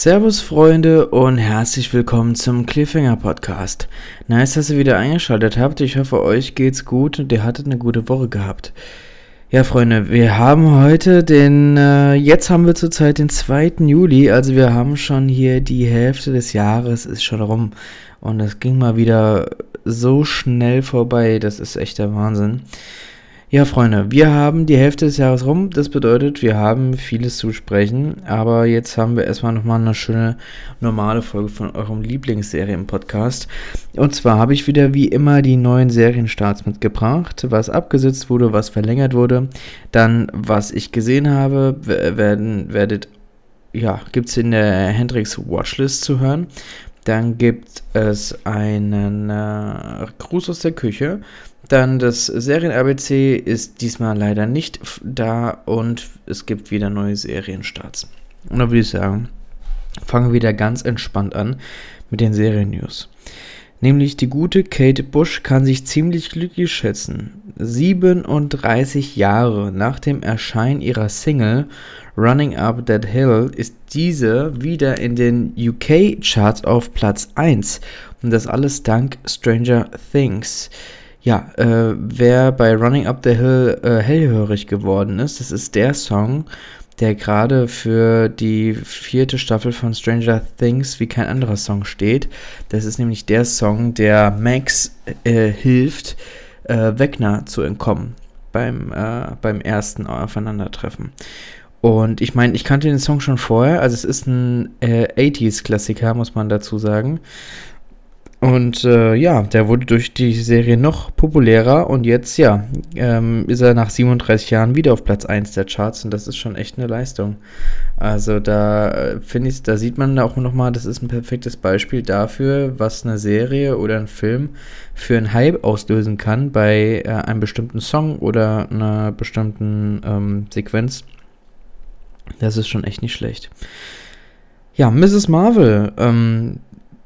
Servus Freunde und herzlich willkommen zum Cliffhanger Podcast. Nice, dass ihr wieder eingeschaltet habt. Ich hoffe, euch geht's gut und ihr hattet eine gute Woche gehabt. Ja, Freunde, wir haben heute den, äh, jetzt haben wir zurzeit den 2. Juli, also wir haben schon hier die Hälfte des Jahres ist schon rum. Und es ging mal wieder so schnell vorbei, das ist echt der Wahnsinn. Ja, Freunde, wir haben die Hälfte des Jahres rum. Das bedeutet, wir haben vieles zu sprechen. Aber jetzt haben wir erstmal nochmal eine schöne normale Folge von eurem Lieblingsserien-Podcast. Und zwar habe ich wieder wie immer die neuen Serienstarts mitgebracht. Was abgesetzt wurde, was verlängert wurde. Dann, was ich gesehen habe, werden, werdet, ja, gibt es in der Hendrix Watchlist zu hören. Dann gibt es einen äh, Gruß aus der Küche. Dann das Serien-ABC ist diesmal leider nicht da und es gibt wieder neue Serienstarts. Und da würde ich sagen, fangen wir wieder ganz entspannt an mit den Serien-News. Nämlich die gute Kate Bush kann sich ziemlich glücklich schätzen. 37 Jahre nach dem Erscheinen ihrer Single Running Up That Hill ist diese wieder in den UK-Charts auf Platz 1. Und das alles dank Stranger Things. Ja, äh, wer bei Running Up the Hill äh, hellhörig geworden ist, das ist der Song, der gerade für die vierte Staffel von Stranger Things wie kein anderer Song steht. Das ist nämlich der Song, der Max äh, hilft, äh, Wegner zu entkommen beim, äh, beim ersten Aufeinandertreffen. Und ich meine, ich kannte den Song schon vorher, also es ist ein äh, 80s-Klassiker, muss man dazu sagen. Und äh, ja, der wurde durch die Serie noch populärer und jetzt, ja, ähm, ist er nach 37 Jahren wieder auf Platz 1 der Charts und das ist schon echt eine Leistung. Also da äh, finde ich, da sieht man auch nochmal, das ist ein perfektes Beispiel dafür, was eine Serie oder ein Film für einen Hype auslösen kann bei äh, einem bestimmten Song oder einer bestimmten ähm, Sequenz. Das ist schon echt nicht schlecht. Ja, Mrs. Marvel, ähm,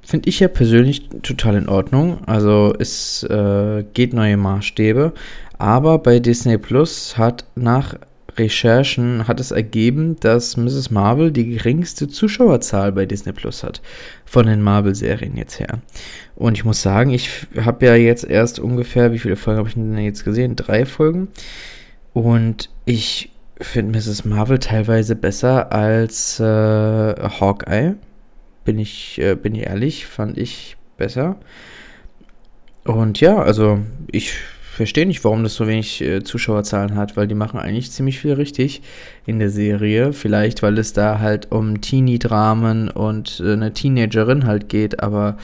finde ich ja persönlich total in Ordnung. Also es äh, geht neue Maßstäbe. Aber bei Disney Plus hat nach Recherchen hat es ergeben, dass Mrs. Marvel die geringste Zuschauerzahl bei Disney Plus hat. Von den Marvel-Serien jetzt her. Und ich muss sagen, ich habe ja jetzt erst ungefähr, wie viele Folgen habe ich denn jetzt gesehen? Drei Folgen. Und ich finde Mrs. Marvel teilweise besser als äh, Hawkeye. Bin ich, äh, bin ich ehrlich, fand ich besser. Und ja, also ich verstehe nicht, warum das so wenig äh, Zuschauerzahlen hat, weil die machen eigentlich ziemlich viel richtig in der Serie. Vielleicht, weil es da halt um Teenie-Dramen und äh, eine Teenagerin halt geht, aber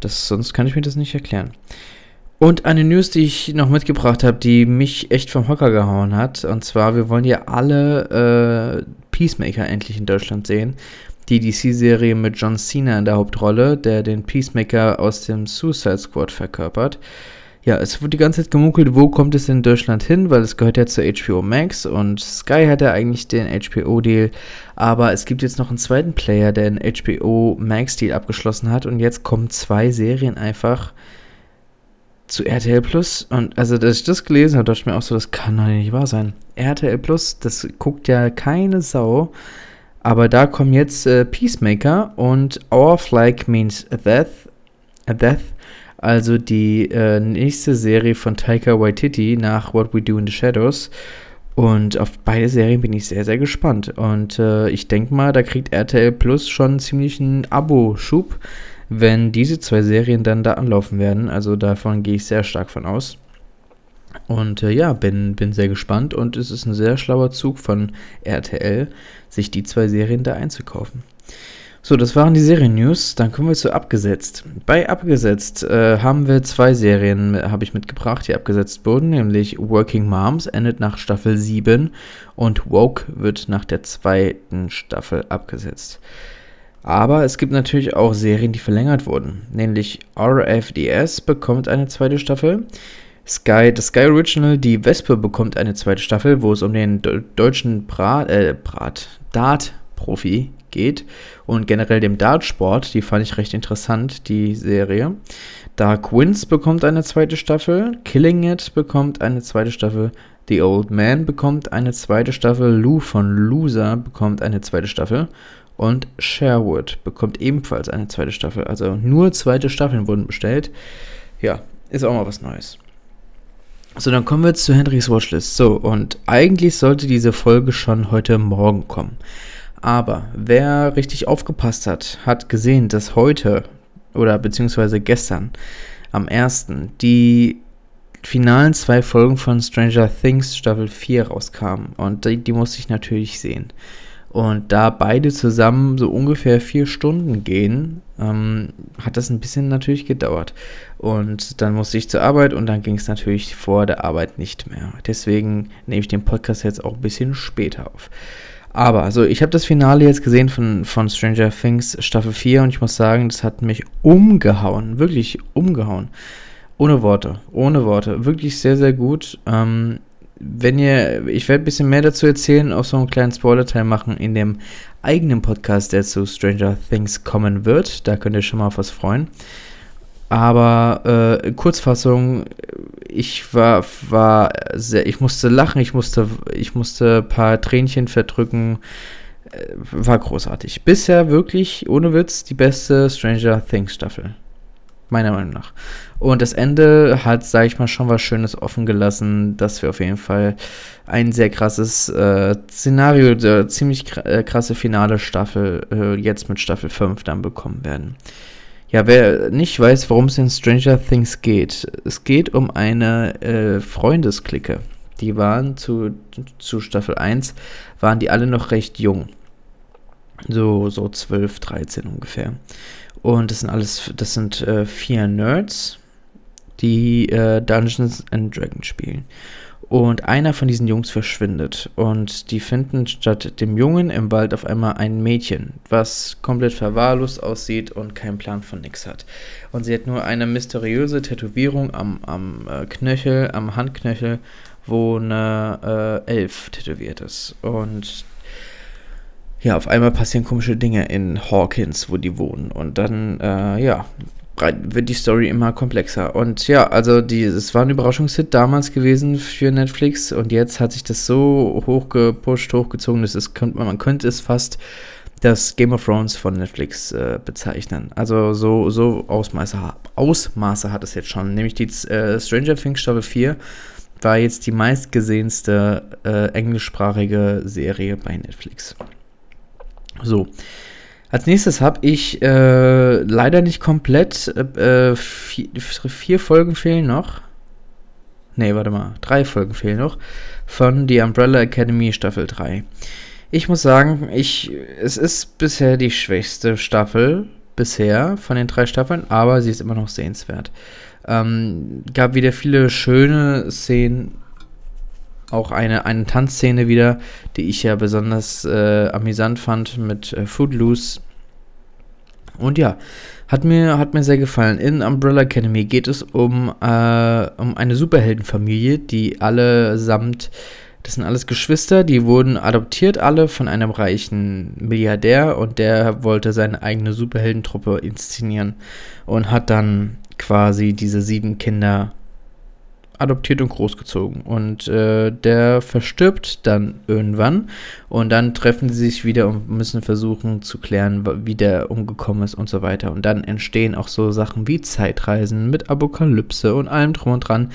das, sonst kann ich mir das nicht erklären. Und eine News, die ich noch mitgebracht habe, die mich echt vom Hocker gehauen hat. Und zwar, wir wollen ja alle äh, Peacemaker endlich in Deutschland sehen die DC-Serie mit John Cena in der Hauptrolle, der den Peacemaker aus dem Suicide Squad verkörpert. Ja, es wurde die ganze Zeit gemunkelt, wo kommt es in Deutschland hin, weil es gehört ja zur HBO Max und Sky hat ja eigentlich den HBO-Deal, aber es gibt jetzt noch einen zweiten Player, der den HBO Max-Deal abgeschlossen hat und jetzt kommen zwei Serien einfach zu RTL Plus und also, dass ich das gelesen habe, dachte ich mir auch so, das kann doch nicht wahr sein. RTL Plus, das guckt ja keine Sau. Aber da kommen jetzt äh, Peacemaker und Our Flag Means Death, Death also die äh, nächste Serie von Taika Waititi nach What We Do in the Shadows. Und auf beide Serien bin ich sehr, sehr gespannt. Und äh, ich denke mal, da kriegt RTL Plus schon ziemlich einen Abo-Schub, wenn diese zwei Serien dann da anlaufen werden. Also davon gehe ich sehr stark von aus. Und äh, ja, bin, bin sehr gespannt und es ist ein sehr schlauer Zug von RTL, sich die zwei Serien da einzukaufen. So, das waren die Serien-News. Dann kommen wir zu Abgesetzt. Bei Abgesetzt äh, haben wir zwei Serien, habe ich mitgebracht, die abgesetzt wurden, nämlich Working Moms endet nach Staffel 7 und Woke wird nach der zweiten Staffel abgesetzt. Aber es gibt natürlich auch Serien, die verlängert wurden, nämlich RFDS bekommt eine zweite Staffel. Sky, das Sky Original, die Wespe bekommt eine zweite Staffel, wo es um den deutschen Brat, äh, Brat, Dart-Profi geht und generell dem Dartsport, die fand ich recht interessant, die Serie. Dark Winds bekommt eine zweite Staffel, Killing It bekommt eine zweite Staffel, The Old Man bekommt eine zweite Staffel, Lou von Loser bekommt eine zweite Staffel und Sherwood bekommt ebenfalls eine zweite Staffel. Also nur zweite Staffeln wurden bestellt. Ja, ist auch mal was Neues. So, dann kommen wir zu Henrys Watchlist. So, und eigentlich sollte diese Folge schon heute Morgen kommen. Aber wer richtig aufgepasst hat, hat gesehen, dass heute oder beziehungsweise gestern am 1. die finalen zwei Folgen von Stranger Things Staffel 4 rauskamen. Und die, die musste ich natürlich sehen. Und da beide zusammen so ungefähr vier Stunden gehen, ähm, hat das ein bisschen natürlich gedauert. Und dann musste ich zur Arbeit und dann ging es natürlich vor der Arbeit nicht mehr. Deswegen nehme ich den Podcast jetzt auch ein bisschen später auf. Aber, also ich habe das Finale jetzt gesehen von, von Stranger Things Staffel 4 und ich muss sagen, das hat mich umgehauen. Wirklich umgehauen. Ohne Worte. Ohne Worte. Wirklich sehr, sehr gut. Ähm, wenn ihr, ich werde ein bisschen mehr dazu erzählen, auch so einen kleinen Spoiler-Teil machen in dem eigenen Podcast, der zu Stranger Things kommen wird. Da könnt ihr schon mal auf was freuen. Aber äh, Kurzfassung, ich war, war sehr, ich musste lachen, ich musste, ich musste ein paar Tränchen verdrücken. Äh, war großartig. Bisher wirklich, ohne Witz, die beste Stranger Things Staffel. Meiner Meinung nach. Und das Ende hat, sage ich mal, schon was Schönes offen gelassen, dass wir auf jeden Fall ein sehr krasses äh, Szenario, äh, ziemlich krasse finale Staffel äh, jetzt mit Staffel 5 dann bekommen werden. Ja, wer nicht weiß, worum es in Stranger Things geht, es geht um eine äh, Freundesklicke. Die waren zu, zu Staffel 1, waren die alle noch recht jung. So, so 12, 13 ungefähr. Und das sind alles, das sind äh, vier Nerds, die äh, Dungeons and Dragons spielen. Und einer von diesen Jungs verschwindet. Und die finden statt dem Jungen im Wald auf einmal ein Mädchen, was komplett verwahrlost aussieht und keinen Plan von nix hat. Und sie hat nur eine mysteriöse Tätowierung am, am äh, Knöchel, am Handknöchel, wo eine äh, Elf tätowiert ist. Und ja, auf einmal passieren komische Dinge in Hawkins, wo die wohnen. Und dann, äh, ja, wird die Story immer komplexer. Und ja, also die, es war ein Überraschungshit damals gewesen für Netflix und jetzt hat sich das so hochgepusht, hochgezogen, dass es, man könnte es fast das Game of Thrones von Netflix äh, bezeichnen. Also so, so Ausmaße, Ausmaße hat es jetzt schon. Nämlich die äh, Stranger Things Staffel 4 war jetzt die meistgesehenste äh, englischsprachige Serie bei Netflix. So. Als nächstes habe ich äh, leider nicht komplett. Äh, vier, vier, Folgen fehlen noch. Ne, warte mal. Drei Folgen fehlen noch. Von The Umbrella Academy Staffel 3. Ich muss sagen, ich, es ist bisher die schwächste Staffel bisher von den drei Staffeln, aber sie ist immer noch sehenswert. Ähm, gab wieder viele schöne Szenen auch eine, eine Tanzszene wieder, die ich ja besonders äh, amüsant fand mit äh, Footloose. Und ja, hat mir, hat mir sehr gefallen. In Umbrella Academy geht es um, äh, um eine Superheldenfamilie, die allesamt, das sind alles Geschwister, die wurden adoptiert alle von einem reichen Milliardär und der wollte seine eigene Superheldentruppe inszenieren und hat dann quasi diese sieben Kinder adoptiert und großgezogen. Und äh, der verstirbt dann irgendwann. Und dann treffen sie sich wieder und müssen versuchen zu klären, wie der umgekommen ist und so weiter. Und dann entstehen auch so Sachen wie Zeitreisen mit Apokalypse und allem drum und dran.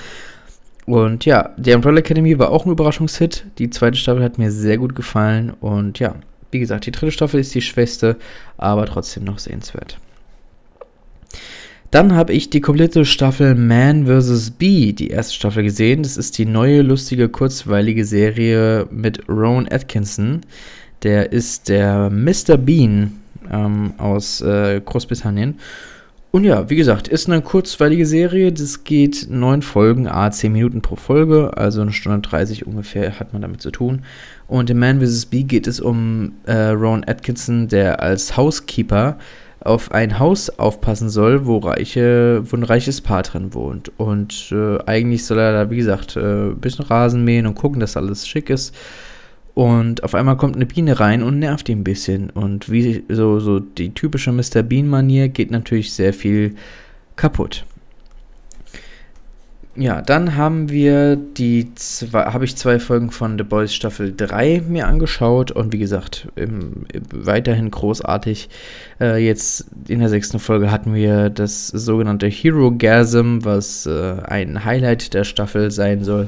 Und ja, die Umbrella Academy war auch ein Überraschungshit. Die zweite Staffel hat mir sehr gut gefallen. Und ja, wie gesagt, die dritte Staffel ist die schwächste, aber trotzdem noch sehenswert. Dann habe ich die komplette Staffel Man vs. Bee, die erste Staffel gesehen. Das ist die neue, lustige, kurzweilige Serie mit Rowan Atkinson. Der ist der Mr. Bean ähm, aus äh, Großbritannien. Und ja, wie gesagt, ist eine kurzweilige Serie. Das geht neun Folgen, a 10 Minuten pro Folge, also eine Stunde 30 ungefähr hat man damit zu tun. Und in Man vs. Bee geht es um äh, Rowan Atkinson, der als Housekeeper auf ein Haus aufpassen soll, wo, reiche, wo ein reiches Paar drin wohnt. Und äh, eigentlich soll er da, wie gesagt, äh, ein bisschen Rasen mähen und gucken, dass alles schick ist. Und auf einmal kommt eine Biene rein und nervt ihn ein bisschen. Und wie so, so die typische Mr. Bean-Manier geht natürlich sehr viel kaputt. Ja, dann haben wir die zwei, habe ich zwei Folgen von The Boys Staffel 3 mir angeschaut und wie gesagt, im, im, weiterhin großartig. Äh, jetzt in der sechsten Folge hatten wir das sogenannte Hero Gasm, was äh, ein Highlight der Staffel sein soll,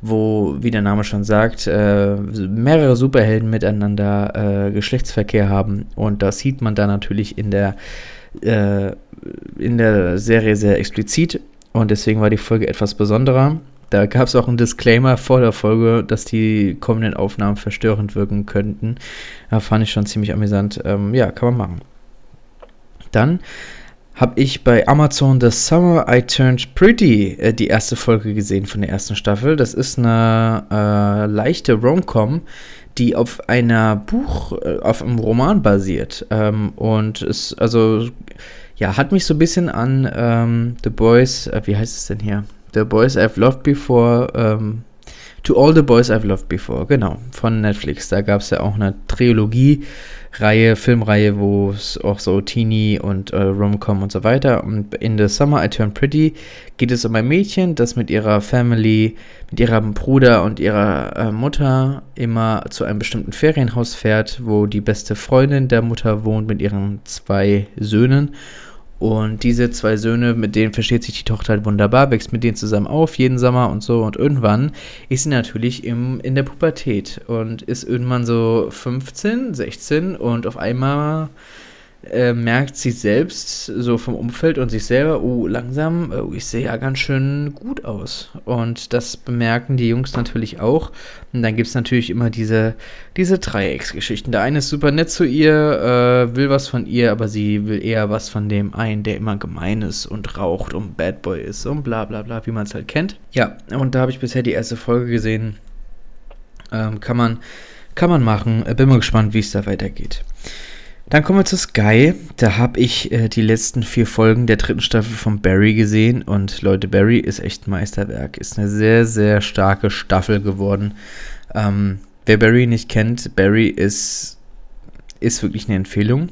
wo, wie der Name schon sagt, äh, mehrere Superhelden miteinander äh, Geschlechtsverkehr haben und das sieht man da natürlich in der äh, in der Serie sehr explizit und deswegen war die Folge etwas besonderer. Da gab es auch einen Disclaimer vor der Folge, dass die kommenden Aufnahmen verstörend wirken könnten. Da fand ich schon ziemlich amüsant. Ähm, ja, kann man machen. Dann habe ich bei Amazon The Summer I Turned Pretty äh, die erste Folge gesehen von der ersten Staffel. Das ist eine äh, leichte Rom-Com, die auf einer Buch, äh, auf einem Roman basiert. Ähm, und es, also ja, hat mich so ein bisschen an ähm, The Boys, äh, wie heißt es denn hier? The Boys I've Loved Before, ähm, To All the Boys I've Loved Before, genau, von Netflix. Da gab es ja auch eine Trilogie Reihe, Filmreihe, wo es auch so Teenie und äh, Rom-Com und so weiter. Und in The Summer I Turn Pretty geht es um ein Mädchen, das mit ihrer Family, mit ihrem Bruder und ihrer äh, Mutter immer zu einem bestimmten Ferienhaus fährt, wo die beste Freundin der Mutter wohnt mit ihren zwei Söhnen. Und diese zwei Söhne, mit denen versteht sich die Tochter halt wunderbar, wächst mit denen zusammen auf, jeden Sommer und so. Und irgendwann ist sie natürlich im, in der Pubertät und ist irgendwann so 15, 16 und auf einmal äh, merkt sie selbst so vom Umfeld und sich selber, oh, langsam, oh, ich sehe ja ganz schön gut aus. Und das bemerken die Jungs natürlich auch. Und dann gibt es natürlich immer diese, diese Dreiecksgeschichten. Der eine ist super nett zu ihr, äh, will was von ihr, aber sie will eher was von dem einen, der immer gemein ist und raucht und Bad Boy ist und bla bla bla, wie man es halt kennt. Ja, und da habe ich bisher die erste Folge gesehen. Ähm, kann man, kann man machen. Bin mal gespannt, wie es da weitergeht. Dann kommen wir zu Sky. Da habe ich äh, die letzten vier Folgen der dritten Staffel von Barry gesehen. Und Leute, Barry ist echt Meisterwerk. Ist eine sehr, sehr starke Staffel geworden. Ähm, wer Barry nicht kennt, Barry ist, ist wirklich eine Empfehlung.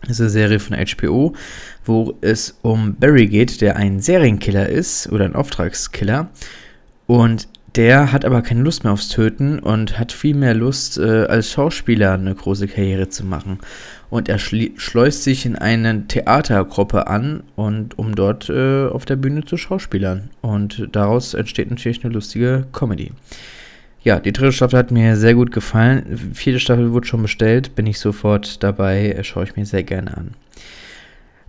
Das ist eine Serie von HBO, wo es um Barry geht, der ein Serienkiller ist oder ein Auftragskiller. Und der hat aber keine Lust mehr aufs Töten und hat viel mehr Lust, äh, als Schauspieler eine große Karriere zu machen. Und er schleust sich in eine Theatergruppe an, und, um dort äh, auf der Bühne zu schauspielern. Und daraus entsteht natürlich eine lustige Comedy. Ja, die dritte Staffel hat mir sehr gut gefallen. Vierte Staffel wurde schon bestellt, bin ich sofort dabei, schaue ich mir sehr gerne an.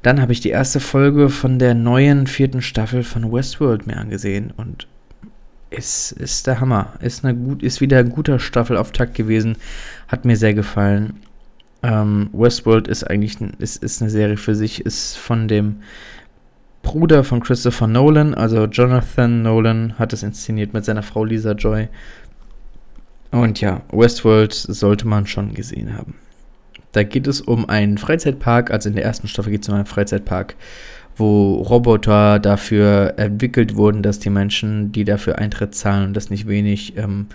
Dann habe ich die erste Folge von der neuen vierten Staffel von Westworld mir angesehen und ist, ist der Hammer. Ist, eine gut, ist wieder ein guter Staffelauftakt gewesen. Hat mir sehr gefallen. Ähm, Westworld ist eigentlich ist, ist eine Serie für sich, ist von dem Bruder von Christopher Nolan, also Jonathan Nolan, hat es inszeniert mit seiner Frau Lisa Joy. Und ja, Westworld sollte man schon gesehen haben. Da geht es um einen Freizeitpark, also in der ersten Staffel geht es um einen Freizeitpark wo Roboter dafür entwickelt wurden, dass die Menschen, die dafür Eintritt zahlen und das nicht wenig, ähm,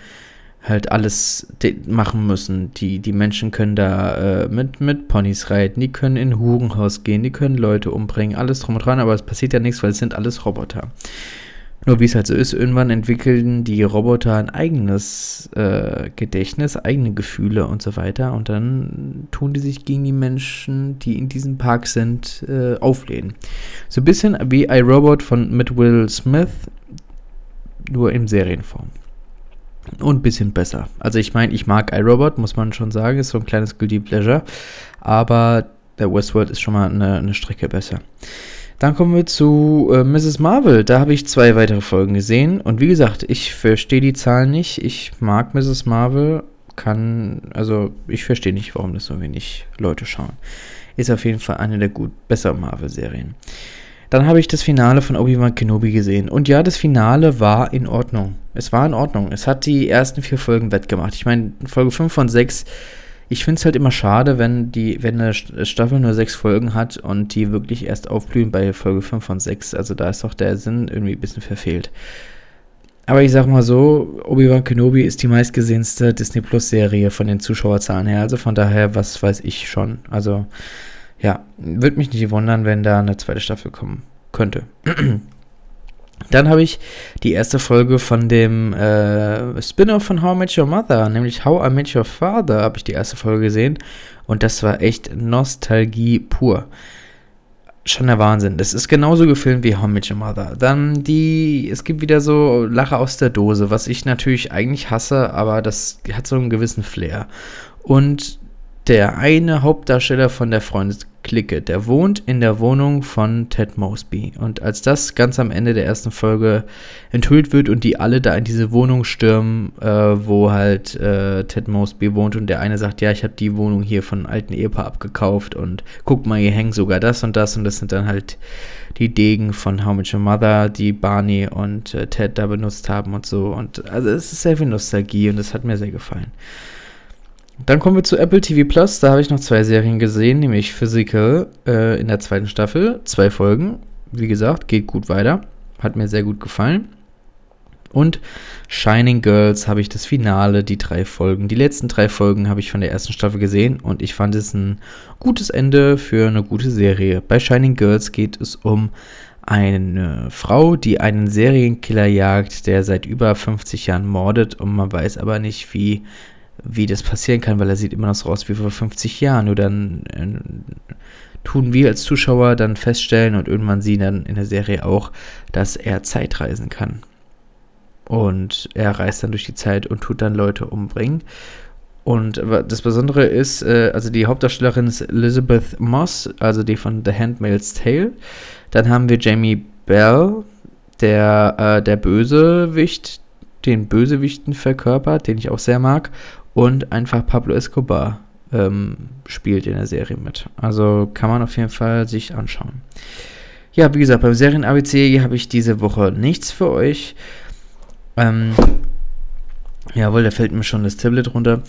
halt alles machen müssen. Die, die Menschen können da äh, mit, mit Ponys reiten, die können in Hurenhaus gehen, die können Leute umbringen, alles drum und dran, aber es passiert ja nichts, weil es sind alles Roboter. Nur wie es halt so ist, irgendwann entwickeln die Roboter ein eigenes äh, Gedächtnis, eigene Gefühle und so weiter. Und dann tun die sich gegen die Menschen, die in diesem Park sind, äh, auflehnen. So ein bisschen wie iRobot von mit Will Smith, nur in Serienform. Und ein bisschen besser. Also ich meine, ich mag iRobot, muss man schon sagen, ist so ein kleines Guilty Pleasure. Aber der Westworld ist schon mal eine, eine Strecke besser. Dann kommen wir zu äh, Mrs. Marvel. Da habe ich zwei weitere Folgen gesehen. Und wie gesagt, ich verstehe die Zahlen nicht. Ich mag Mrs. Marvel. Kann, also ich verstehe nicht, warum das so wenig Leute schauen. Ist auf jeden Fall eine der gut besseren Marvel-Serien. Dann habe ich das Finale von Obi-Wan Kenobi gesehen. Und ja, das Finale war in Ordnung. Es war in Ordnung. Es hat die ersten vier Folgen wettgemacht. Ich meine, Folge 5 von 6 ich finde es halt immer schade, wenn die, wenn eine Staffel nur sechs Folgen hat und die wirklich erst aufblühen bei Folge 5 von 6. Also da ist doch der Sinn irgendwie ein bisschen verfehlt. Aber ich sag mal so, Obi-Wan Kenobi ist die meistgesehenste Disney Plus Serie von den Zuschauerzahlen her. Also von daher, was weiß ich schon. Also ja, würde mich nicht wundern, wenn da eine zweite Staffel kommen könnte. Dann habe ich die erste Folge von dem äh, Spin-off von How I Met Your Mother, nämlich How I Met Your Father, habe ich die erste Folge gesehen. Und das war echt Nostalgie pur. Schon der Wahnsinn. Das ist genauso gefilmt wie How I Met Your Mother. Dann die, es gibt wieder so Lache aus der Dose, was ich natürlich eigentlich hasse, aber das hat so einen gewissen Flair. Und der eine Hauptdarsteller von der Freundesklicke, der wohnt in der Wohnung von Ted Mosby. Und als das ganz am Ende der ersten Folge enthüllt wird und die alle da in diese Wohnung stürmen, äh, wo halt äh, Ted Mosby wohnt und der eine sagt, ja, ich habe die Wohnung hier von einem alten Ehepaar abgekauft und guck mal, hier hängt sogar das und das und das sind dann halt die Degen von How Much Your Mother, die Barney und äh, Ted da benutzt haben und so. Und also es ist sehr viel Nostalgie und es hat mir sehr gefallen. Dann kommen wir zu Apple TV Plus. Da habe ich noch zwei Serien gesehen, nämlich Physical äh, in der zweiten Staffel. Zwei Folgen. Wie gesagt, geht gut weiter. Hat mir sehr gut gefallen. Und Shining Girls habe ich das Finale, die drei Folgen. Die letzten drei Folgen habe ich von der ersten Staffel gesehen und ich fand es ein gutes Ende für eine gute Serie. Bei Shining Girls geht es um eine Frau, die einen Serienkiller jagt, der seit über 50 Jahren mordet und man weiß aber nicht, wie wie das passieren kann, weil er sieht immer noch so aus wie vor 50 Jahren. Nur dann äh, tun wir als Zuschauer dann feststellen und irgendwann sehen dann in der Serie auch, dass er Zeitreisen kann. Und er reist dann durch die Zeit und tut dann Leute umbringen. Und das Besondere ist, äh, also die Hauptdarstellerin ist Elizabeth Moss, also die von The Handmaid's Tale. Dann haben wir Jamie Bell, der, äh, der Bösewicht, den Bösewichten verkörpert, den ich auch sehr mag und einfach Pablo Escobar ähm, spielt in der Serie mit. Also kann man auf jeden Fall sich anschauen. Ja, wie gesagt, beim Serien ABC habe ich diese Woche nichts für euch. Ähm, Jawohl, da fällt mir schon das Tablet runter.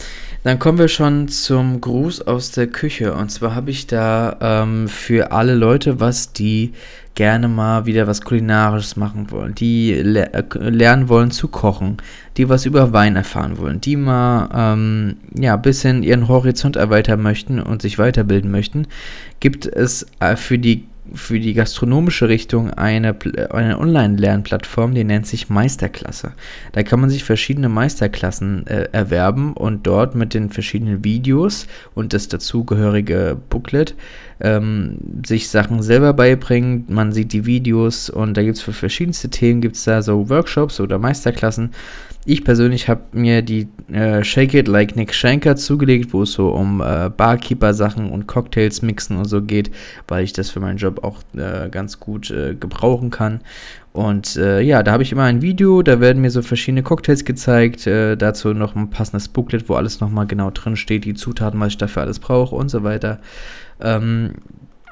Dann kommen wir schon zum Gruß aus der Küche. Und zwar habe ich da ähm, für alle Leute was, die gerne mal wieder was Kulinarisches machen wollen, die le äh, lernen wollen zu kochen, die was über Wein erfahren wollen, die mal ähm, ja, ein bisschen ihren Horizont erweitern möchten und sich weiterbilden möchten, gibt es äh, für die für die gastronomische Richtung eine, eine Online-Lernplattform, die nennt sich Meisterklasse. Da kann man sich verschiedene Meisterklassen äh, erwerben und dort mit den verschiedenen Videos und das dazugehörige Booklet ähm, sich Sachen selber beibringen. Man sieht die Videos und da gibt es für verschiedenste Themen gibt da so Workshops oder Meisterklassen. Ich persönlich habe mir die äh, Shake It Like Nick Schenker zugelegt, wo es so um äh, Barkeeper-Sachen und Cocktails mixen und so geht, weil ich das für meinen Job auch äh, ganz gut äh, gebrauchen kann. Und äh, ja, da habe ich immer ein Video, da werden mir so verschiedene Cocktails gezeigt, äh, dazu noch ein passendes Booklet, wo alles nochmal genau drin steht, die Zutaten, was ich dafür alles brauche und so weiter. Ähm,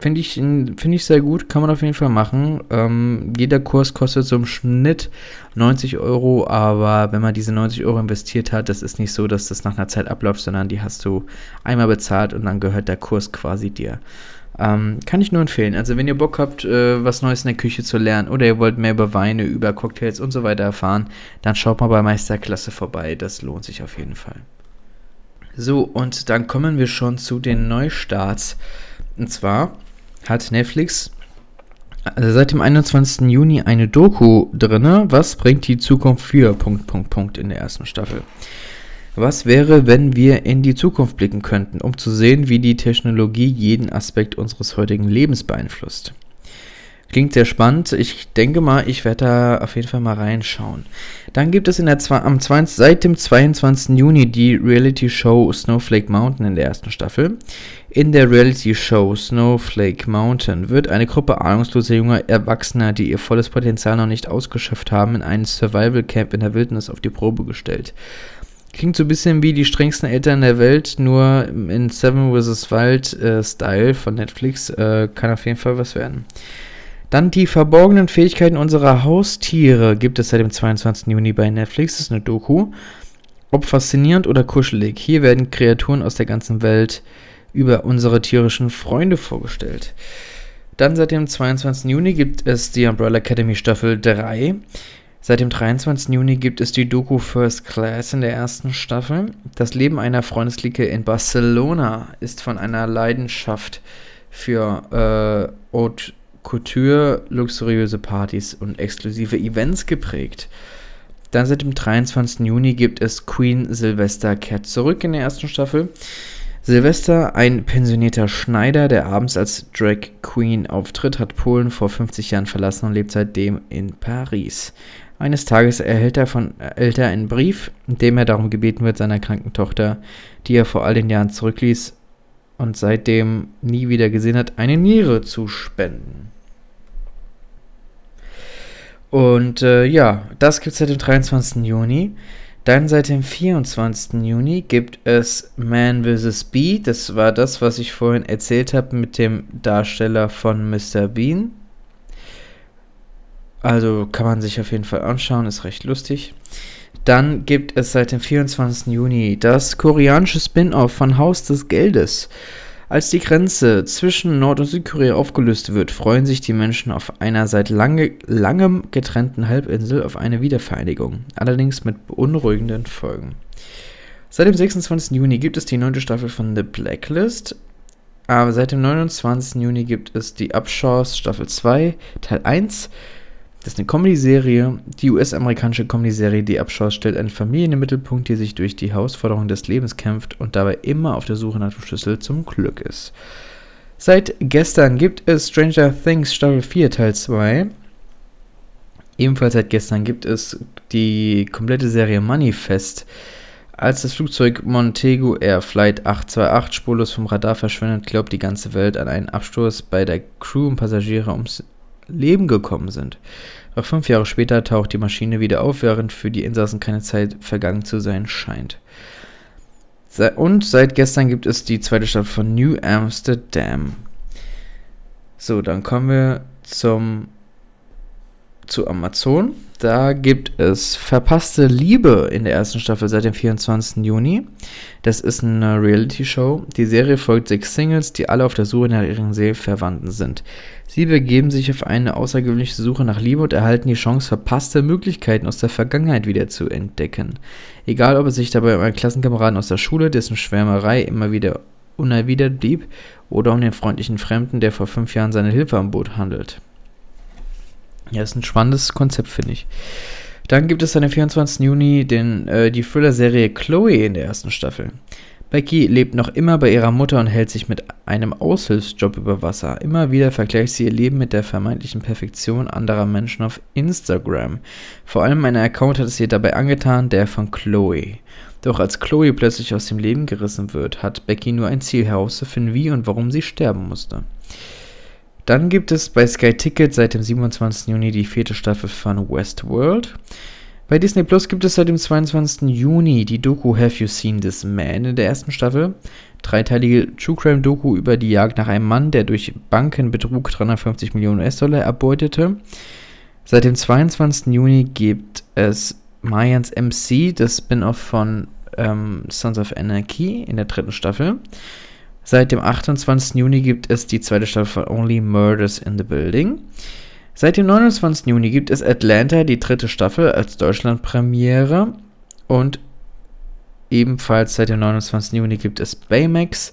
Finde ich, find ich sehr gut, kann man auf jeden Fall machen. Ähm, jeder Kurs kostet so im Schnitt 90 Euro, aber wenn man diese 90 Euro investiert hat, das ist nicht so, dass das nach einer Zeit abläuft, sondern die hast du einmal bezahlt und dann gehört der Kurs quasi dir. Ähm, kann ich nur empfehlen. Also wenn ihr Bock habt, äh, was Neues in der Küche zu lernen oder ihr wollt mehr über Weine, über Cocktails und so weiter erfahren, dann schaut mal bei Meisterklasse vorbei. Das lohnt sich auf jeden Fall. So, und dann kommen wir schon zu den Neustarts. Und zwar hat Netflix also seit dem 21. Juni eine Doku drin. Was bringt die Zukunft für Punkt, Punkt, Punkt in der ersten Staffel? Was wäre, wenn wir in die Zukunft blicken könnten, um zu sehen, wie die Technologie jeden Aspekt unseres heutigen Lebens beeinflusst? Klingt sehr spannend. Ich denke mal, ich werde da auf jeden Fall mal reinschauen. Dann gibt es in der, am 20, seit dem 22. Juni die Reality Show Snowflake Mountain in der ersten Staffel. In der Reality Show Snowflake Mountain wird eine Gruppe ahnungsloser junger Erwachsener, die ihr volles Potenzial noch nicht ausgeschöpft haben, in ein Survival Camp in der Wildnis auf die Probe gestellt. Klingt so ein bisschen wie die strengsten Eltern der Welt, nur in Seven vs. Wild äh, Style von Netflix. Äh, kann auf jeden Fall was werden. Dann die verborgenen Fähigkeiten unserer Haustiere gibt es seit dem 22. Juni bei Netflix. Das ist eine Doku. Ob faszinierend oder kuschelig. Hier werden Kreaturen aus der ganzen Welt über unsere tierischen Freunde vorgestellt. Dann seit dem 22. Juni gibt es die Umbrella Academy Staffel 3. Seit dem 23. Juni gibt es die Doku First Class in der ersten Staffel. Das Leben einer Freundeslicke in Barcelona ist von einer Leidenschaft für äh, Haute Couture, luxuriöse Partys und exklusive Events geprägt. Dann seit dem 23. Juni gibt es Queen Sylvester kehrt zurück in der ersten Staffel. Sylvester, ein pensionierter Schneider, der abends als Drag Queen auftritt, hat Polen vor 50 Jahren verlassen und lebt seitdem in Paris. Eines Tages erhält er, von, erhält er einen Brief, in dem er darum gebeten wird, seiner kranken Tochter, die er vor all den Jahren zurückließ und seitdem nie wieder gesehen hat, eine Niere zu spenden. Und äh, ja, das gibt es seit dem 23. Juni. Dann seit dem 24. Juni gibt es Man vs. Bee. Das war das, was ich vorhin erzählt habe mit dem Darsteller von Mr. Bean. Also kann man sich auf jeden Fall anschauen, ist recht lustig. Dann gibt es seit dem 24. Juni das koreanische Spin-off von Haus des Geldes. Als die Grenze zwischen Nord- und Südkorea aufgelöst wird, freuen sich die Menschen auf einer seit lange, langem getrennten Halbinsel auf eine Wiedervereinigung, allerdings mit beunruhigenden Folgen. Seit dem 26. Juni gibt es die neunte Staffel von The Blacklist, aber seit dem 29. Juni gibt es die Upshaws Staffel 2, Teil 1 das ist eine Comedy-Serie. Die US-amerikanische Comedy-Serie Die Abschau stellt eine Familie in den Mittelpunkt, die sich durch die Herausforderungen des Lebens kämpft und dabei immer auf der Suche nach dem Schlüssel zum Glück ist. Seit gestern gibt es Stranger Things Staffel 4 Teil 2. Ebenfalls seit gestern gibt es die komplette Serie Manifest. Als das Flugzeug Montego Air Flight 828 spurlos vom Radar verschwindet, glaubt die ganze Welt an einen Absturz, bei der Crew und Passagiere ums Leben gekommen sind. Doch fünf Jahre später taucht die Maschine wieder auf, während für die Insassen keine Zeit vergangen zu sein scheint. Und seit gestern gibt es die zweite Stadt von New Amsterdam. So, dann kommen wir zum zu Amazon. Da gibt es Verpasste Liebe in der ersten Staffel seit dem 24. Juni. Das ist eine Reality-Show. Die Serie folgt sechs Singles, die alle auf der Suche nach ihren Seelenverwandten sind. Sie begeben sich auf eine außergewöhnliche Suche nach Liebe und erhalten die Chance, verpasste Möglichkeiten aus der Vergangenheit wieder zu entdecken. Egal, ob es sich dabei um einen Klassenkameraden aus der Schule, dessen Schwärmerei immer wieder unerwidert blieb, oder um den freundlichen Fremden, der vor fünf Jahren seine Hilfe am Boot handelt. Ja, ist ein spannendes Konzept, finde ich. Dann gibt es dann am 24. Juni den, äh, die Thriller-Serie Chloe in der ersten Staffel. Becky lebt noch immer bei ihrer Mutter und hält sich mit einem Aushilfsjob über Wasser. Immer wieder vergleicht sie ihr Leben mit der vermeintlichen Perfektion anderer Menschen auf Instagram. Vor allem ein Account hat es ihr dabei angetan, der von Chloe. Doch als Chloe plötzlich aus dem Leben gerissen wird, hat Becky nur ein Ziel herauszufinden, wie und warum sie sterben musste. Dann gibt es bei Sky Ticket seit dem 27. Juni die vierte Staffel von Westworld. Bei Disney Plus gibt es seit dem 22. Juni die Doku Have You Seen This Man in der ersten Staffel. Dreiteilige True Crime Doku über die Jagd nach einem Mann, der durch Bankenbetrug 350 Millionen US-Dollar erbeutete. Seit dem 22. Juni gibt es Mayans MC, das Spin-off von ähm, Sons of Anarchy in der dritten Staffel. Seit dem 28. Juni gibt es die zweite Staffel von Only Murders in the Building. Seit dem 29. Juni gibt es Atlanta, die dritte Staffel, als Deutschlandpremiere. Und ebenfalls seit dem 29. Juni gibt es Baymax,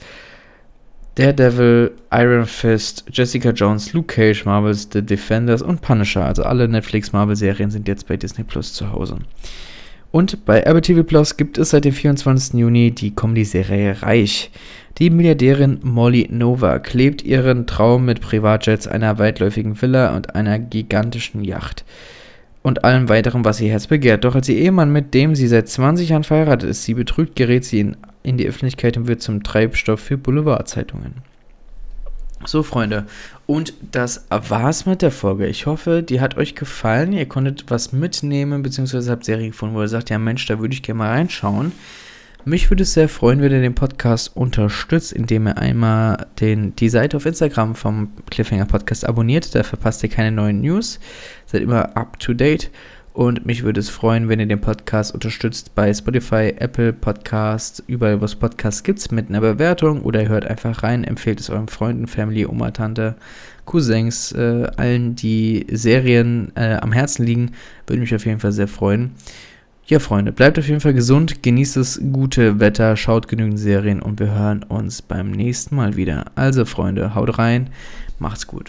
Daredevil, Iron Fist, Jessica Jones, Luke Cage, Marvels, The Defenders und Punisher. Also alle Netflix-Marvel-Serien sind jetzt bei Disney Plus zu Hause. Und bei Apple TV Plus gibt es seit dem 24. Juni die Comedy-Serie Reich. Die Milliardärin Molly Novak lebt ihren Traum mit Privatjets, einer weitläufigen Villa und einer gigantischen Yacht. Und allem weiteren, was ihr Herz begehrt. Doch als ihr Ehemann, mit dem sie seit 20 Jahren verheiratet ist, sie betrügt, gerät sie in, in die Öffentlichkeit und wird zum Treibstoff für Boulevardzeitungen. So, Freunde, und das war's mit der Folge. Ich hoffe, die hat euch gefallen. Ihr konntet was mitnehmen, beziehungsweise habt Serie gefunden, wo ihr sagt, ja Mensch, da würde ich gerne mal reinschauen. Mich würde es sehr freuen, wenn ihr den Podcast unterstützt, indem ihr einmal den, die Seite auf Instagram vom Cliffhanger Podcast abonniert. Da verpasst ihr keine neuen News. Seid immer up to date. Und mich würde es freuen, wenn ihr den Podcast unterstützt bei Spotify, Apple Podcasts, überall, wo es Podcasts gibt, mit einer Bewertung oder ihr hört einfach rein, empfehlt es euren Freunden, Family, Oma, Tante, Cousins, äh, allen, die Serien äh, am Herzen liegen. Würde mich auf jeden Fall sehr freuen. Ja, Freunde, bleibt auf jeden Fall gesund, genießt das gute Wetter, schaut genügend Serien und wir hören uns beim nächsten Mal wieder. Also, Freunde, haut rein, macht's gut.